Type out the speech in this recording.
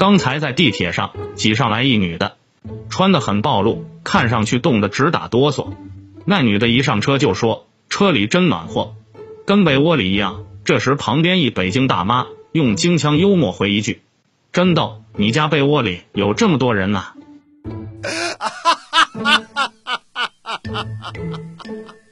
刚才在地铁上挤上来一女的，穿的很暴露，看上去冻得直打哆嗦。那女的一上车就说：“车里真暖和，跟被窝里一样。”这时旁边一北京大妈用京腔幽默回一句：“真逗，你家被窝里有这么多人呢。”